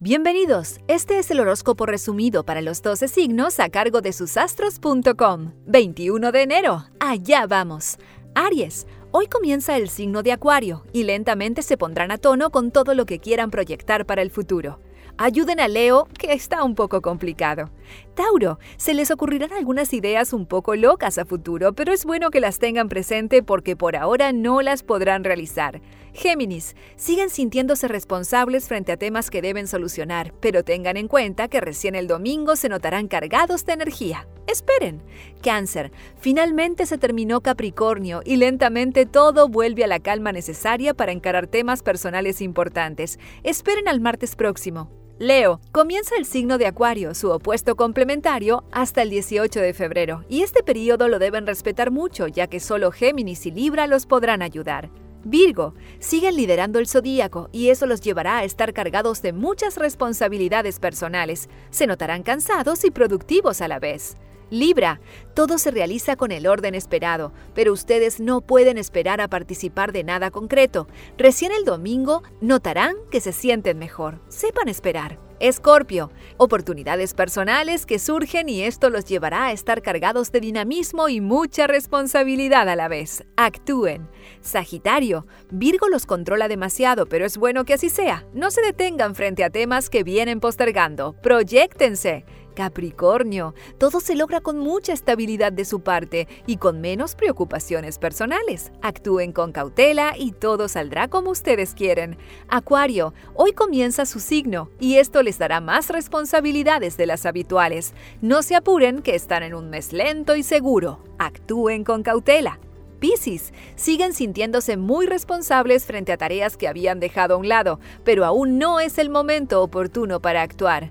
Bienvenidos, este es el horóscopo resumido para los 12 signos a cargo de susastros.com. 21 de enero, allá vamos. Aries, hoy comienza el signo de Acuario y lentamente se pondrán a tono con todo lo que quieran proyectar para el futuro. Ayuden a Leo, que está un poco complicado. Tauro, se les ocurrirán algunas ideas un poco locas a futuro, pero es bueno que las tengan presente porque por ahora no las podrán realizar. Géminis, siguen sintiéndose responsables frente a temas que deben solucionar, pero tengan en cuenta que recién el domingo se notarán cargados de energía. Esperen. Cáncer, finalmente se terminó Capricornio y lentamente todo vuelve a la calma necesaria para encarar temas personales importantes. Esperen al martes próximo. Leo, comienza el signo de Acuario, su opuesto complementario, hasta el 18 de febrero, y este periodo lo deben respetar mucho, ya que solo Géminis y Libra los podrán ayudar. Virgo, siguen liderando el zodíaco y eso los llevará a estar cargados de muchas responsabilidades personales. Se notarán cansados y productivos a la vez. Libra, todo se realiza con el orden esperado, pero ustedes no pueden esperar a participar de nada concreto. Recién el domingo notarán que se sienten mejor. Sepan esperar. Escorpio, oportunidades personales que surgen y esto los llevará a estar cargados de dinamismo y mucha responsabilidad a la vez. Actúen. Sagitario, Virgo los controla demasiado, pero es bueno que así sea. No se detengan frente a temas que vienen postergando. Proyéctense. Capricornio, todo se logra con mucha estabilidad de su parte y con menos preocupaciones personales. Actúen con cautela y todo saldrá como ustedes quieren. Acuario, hoy comienza su signo y esto les dará más responsabilidades de las habituales. No se apuren que están en un mes lento y seguro. Actúen con cautela. Piscis siguen sintiéndose muy responsables frente a tareas que habían dejado a un lado, pero aún no es el momento oportuno para actuar